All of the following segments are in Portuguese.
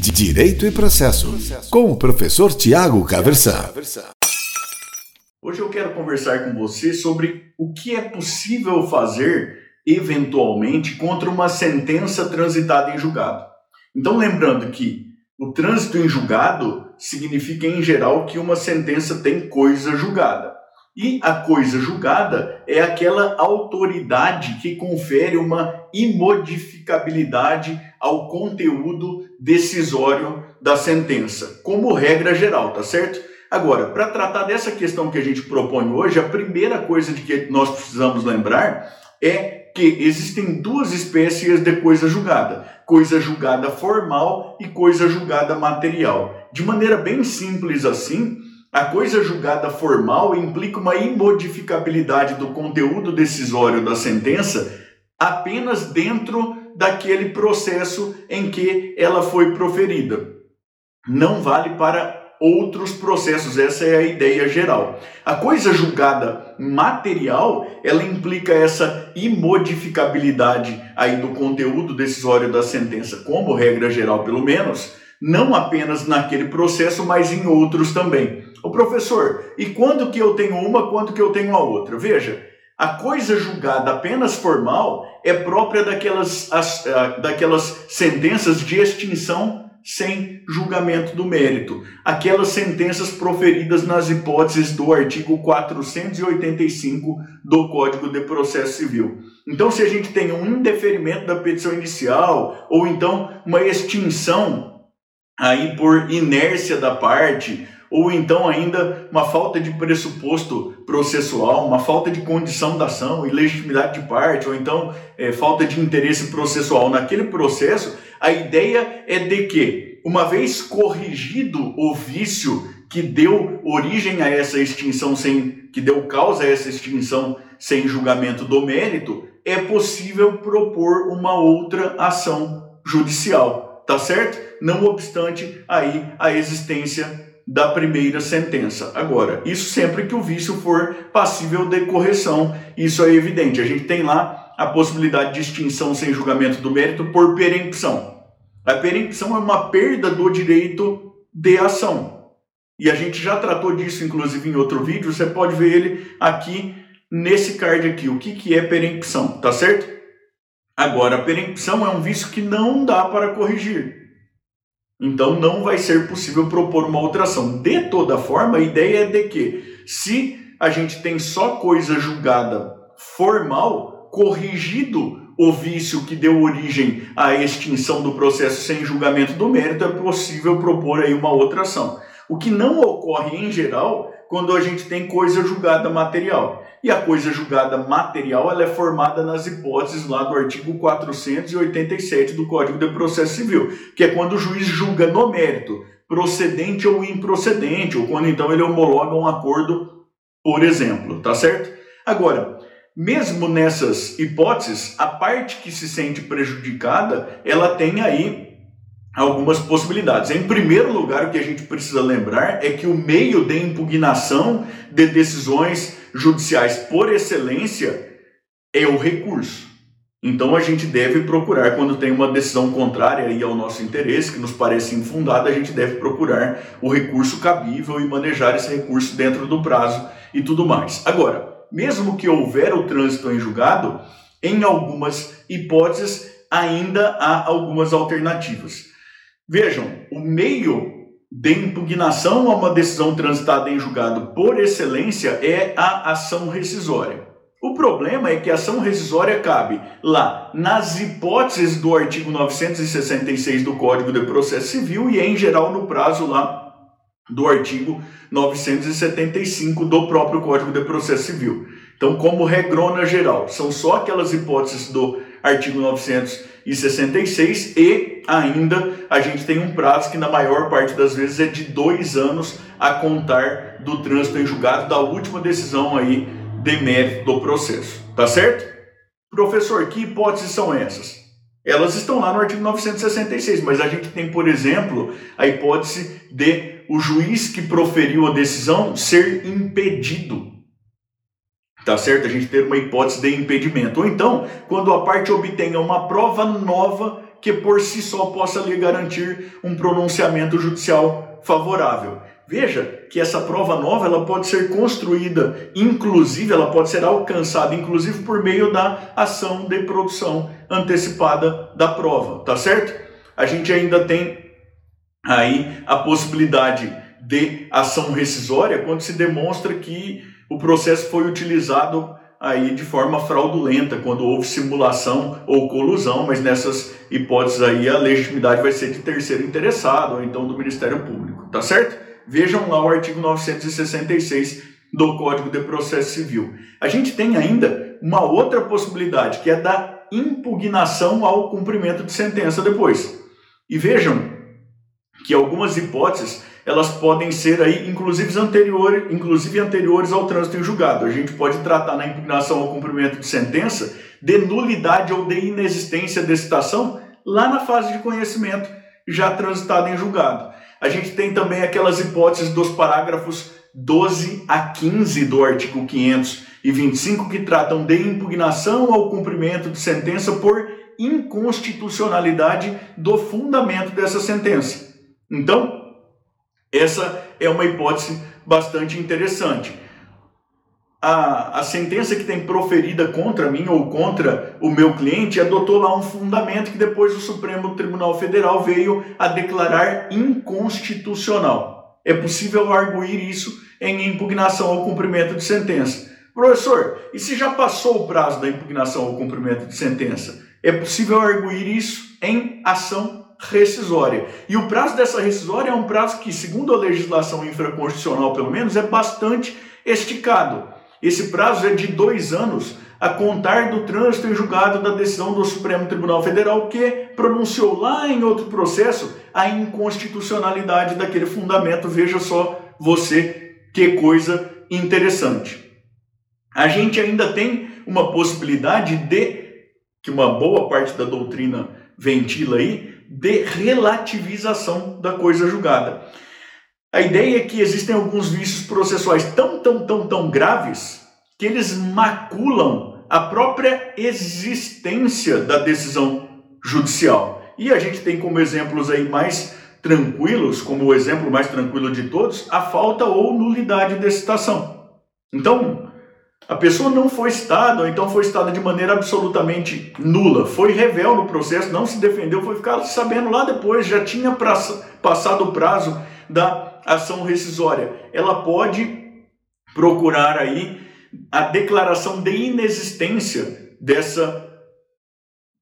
Direito e Processo, com o professor Tiago Caversan. Hoje eu quero conversar com você sobre o que é possível fazer, eventualmente, contra uma sentença transitada em julgado. Então, lembrando que o trânsito em julgado significa, em geral, que uma sentença tem coisa julgada. E a coisa julgada é aquela autoridade que confere uma imodificabilidade ao conteúdo decisório da sentença, como regra geral, tá certo? Agora, para tratar dessa questão que a gente propõe hoje, a primeira coisa de que nós precisamos lembrar é que existem duas espécies de coisa julgada: coisa julgada formal e coisa julgada material. De maneira bem simples assim, a coisa julgada formal implica uma imodificabilidade do conteúdo decisório da sentença apenas dentro daquele processo em que ela foi proferida. Não vale para outros processos, essa é a ideia geral. A coisa julgada material, ela implica essa imodificabilidade aí do conteúdo decisório da sentença, como regra geral pelo menos, não apenas naquele processo, mas em outros também. O professor, e quando que eu tenho uma, quando que eu tenho a outra? Veja, a coisa julgada apenas formal é própria daquelas, as, daquelas sentenças de extinção sem julgamento do mérito. Aquelas sentenças proferidas nas hipóteses do artigo 485 do Código de Processo Civil. Então, se a gente tem um indeferimento da petição inicial, ou então uma extinção aí por inércia da parte, ou então ainda uma falta de pressuposto processual, uma falta de condição da ação, ilegitimidade de parte, ou então é, falta de interesse processual naquele processo, a ideia é de que, uma vez corrigido o vício que deu origem a essa extinção sem que deu causa a essa extinção sem julgamento do mérito, é possível propor uma outra ação judicial, tá certo? Não obstante aí a existência da primeira sentença. Agora, isso sempre que o vício for passível de correção, isso é evidente. A gente tem lá a possibilidade de extinção sem julgamento do mérito por perempção. A perempção é uma perda do direito de ação. E a gente já tratou disso, inclusive, em outro vídeo. Você pode ver ele aqui nesse card aqui. O que, que é perempção, tá certo? Agora, a perempção é um vício que não dá para corrigir. Então não vai ser possível propor uma outra ação. De toda forma, a ideia é de que, se a gente tem só coisa julgada formal, corrigido o vício que deu origem à extinção do processo sem julgamento do mérito, é possível propor aí uma outra ação. O que não ocorre em geral quando a gente tem coisa julgada material. E a coisa julgada material ela é formada nas hipóteses lá do artigo 487 do Código de Processo Civil, que é quando o juiz julga no mérito, procedente ou improcedente, ou quando então ele homologa um acordo, por exemplo, tá certo? Agora, mesmo nessas hipóteses, a parte que se sente prejudicada, ela tem aí algumas possibilidades. Em primeiro lugar, o que a gente precisa lembrar é que o meio de impugnação de decisões judiciais por excelência é o recurso. Então a gente deve procurar, quando tem uma decisão contrária ao nosso interesse, que nos parece infundada, a gente deve procurar o recurso cabível e manejar esse recurso dentro do prazo e tudo mais. Agora, mesmo que houver o trânsito em julgado, em algumas hipóteses ainda há algumas alternativas. Vejam, o meio de impugnação a uma decisão transitada em julgado por excelência é a ação rescisória. O problema é que a ação rescisória cabe lá nas hipóteses do artigo 966 do Código de Processo Civil e em geral no prazo lá do artigo 975 do próprio Código de Processo Civil. Então, como regrona geral, são só aquelas hipóteses do artigo 966 e ainda a gente tem um prazo que na maior parte das vezes é de dois anos a contar do trânsito em julgado da última decisão aí de mérito do processo, tá certo? Professor, que hipóteses são essas? Elas estão lá no artigo 966, mas a gente tem, por exemplo, a hipótese de o juiz que proferiu a decisão ser impedido Tá certo? A gente ter uma hipótese de impedimento. Ou então, quando a parte obtenha uma prova nova que por si só possa lhe garantir um pronunciamento judicial favorável. Veja que essa prova nova ela pode ser construída, inclusive ela pode ser alcançada, inclusive por meio da ação de produção antecipada da prova, tá certo? A gente ainda tem aí a possibilidade de ação rescisória quando se demonstra que o processo foi utilizado aí de forma fraudulenta, quando houve simulação ou colusão, mas nessas hipóteses aí a legitimidade vai ser de terceiro interessado ou então do Ministério Público, tá certo? Vejam lá o artigo 966 do Código de Processo Civil. A gente tem ainda uma outra possibilidade, que é da impugnação ao cumprimento de sentença depois. E vejam que algumas hipóteses elas podem ser aí inclusive anteriores, inclusive anteriores ao trânsito em julgado. A gente pode tratar na impugnação ao cumprimento de sentença de nulidade ou de inexistência de citação lá na fase de conhecimento já transitado em julgado. A gente tem também aquelas hipóteses dos parágrafos 12 a 15 do artigo 525 que tratam de impugnação ao cumprimento de sentença por inconstitucionalidade do fundamento dessa sentença. Então, essa é uma hipótese bastante interessante a, a sentença que tem proferida contra mim ou contra o meu cliente adotou lá um fundamento que depois o Supremo Tribunal Federal veio a declarar inconstitucional. É possível arguir isso em impugnação ao cumprimento de sentença. Professor, e se já passou o prazo da impugnação ao cumprimento de sentença? É possível arguir isso em ação rescisória. E o prazo dessa rescisória é um prazo que, segundo a legislação infraconstitucional, pelo menos, é bastante esticado. Esse prazo é de dois anos a contar do trânsito em julgado da decisão do Supremo Tribunal Federal que pronunciou lá em outro processo a inconstitucionalidade daquele fundamento. Veja só você que coisa interessante. A gente ainda tem uma possibilidade de que uma boa parte da doutrina ventila aí de relativização da coisa julgada. A ideia é que existem alguns vícios processuais tão, tão, tão, tão graves que eles maculam a própria existência da decisão judicial. E a gente tem como exemplos aí mais tranquilos, como o exemplo mais tranquilo de todos, a falta ou nulidade de citação. Então, a pessoa não foi citada, ou então foi citada de maneira absolutamente nula, foi revel no processo, não se defendeu, foi ficar sabendo lá depois, já tinha passado o prazo da ação rescisória, ela pode procurar aí a declaração de inexistência dessa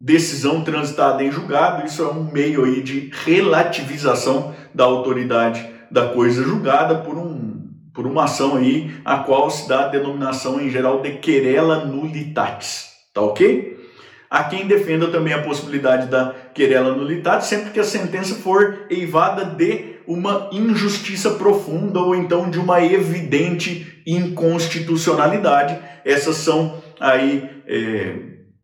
decisão transitada em julgado. Isso é um meio aí de relativização da autoridade da coisa julgada por um por uma ação aí a qual se dá a denominação em geral de querela nullitatis, tá OK? Há quem defenda também a possibilidade da querela nullitatis sempre que a sentença for eivada de uma injustiça profunda ou então de uma evidente inconstitucionalidade. Essas são aí é,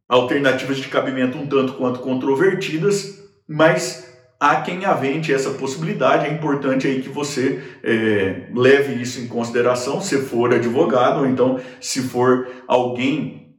alternativas de cabimento um tanto quanto controvertidas, mas há quem avente essa possibilidade. É importante aí que você é, leve isso em consideração, se for advogado, ou então se for alguém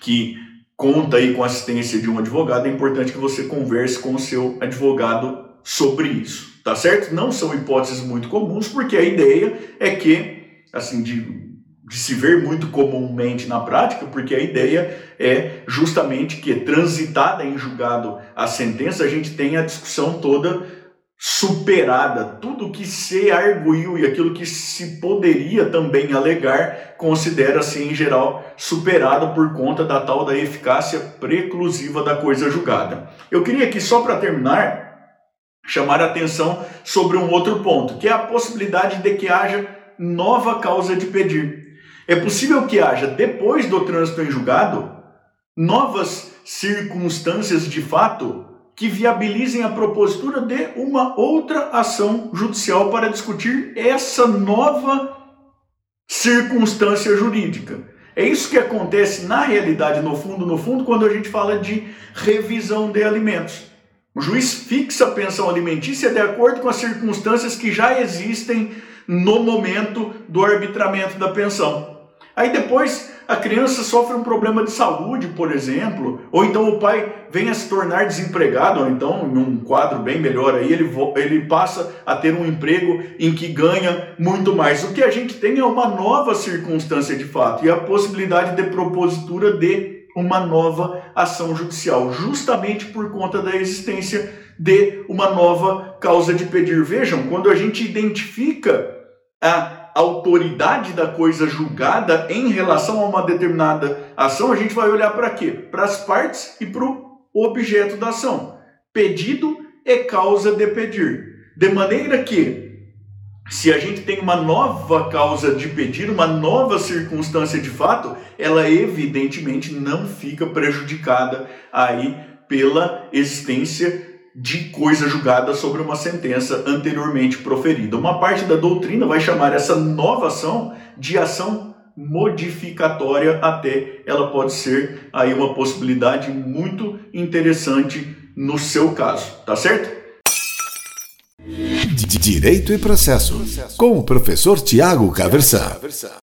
que conta aí com a assistência de um advogado, é importante que você converse com o seu advogado sobre isso tá certo? Não são hipóteses muito comuns, porque a ideia é que, assim, de, de se ver muito comumente na prática, porque a ideia é justamente que, transitada em julgado a sentença, a gente tem a discussão toda superada, tudo que se arguiu e aquilo que se poderia também alegar, considera-se em geral superado por conta da tal da eficácia preclusiva da coisa julgada. Eu queria aqui só para terminar chamar a atenção sobre um outro ponto, que é a possibilidade de que haja nova causa de pedir. É possível que haja, depois do trânsito em julgado, novas circunstâncias de fato que viabilizem a propositura de uma outra ação judicial para discutir essa nova circunstância jurídica. É isso que acontece na realidade, no fundo, no fundo, quando a gente fala de revisão de alimentos. O juiz fixa a pensão alimentícia de acordo com as circunstâncias que já existem no momento do arbitramento da pensão. Aí depois a criança sofre um problema de saúde, por exemplo, ou então o pai vem a se tornar desempregado, ou então, em um quadro bem melhor aí, ele, ele passa a ter um emprego em que ganha muito mais. O que a gente tem é uma nova circunstância de fato e a possibilidade de propositura de uma nova ação judicial, justamente por conta da existência de uma nova causa de pedir. Vejam, quando a gente identifica a autoridade da coisa julgada em relação a uma determinada ação, a gente vai olhar para quê? Para as partes e para o objeto da ação. Pedido é causa de pedir. De maneira que, se a gente tem uma nova causa de pedir, uma nova circunstância de fato, ela evidentemente não fica prejudicada aí pela existência de coisa julgada sobre uma sentença anteriormente proferida. Uma parte da doutrina vai chamar essa nova ação de ação modificatória até ela pode ser aí uma possibilidade muito interessante no seu caso, tá certo? Direito e processo, com o professor Tiago Caversan.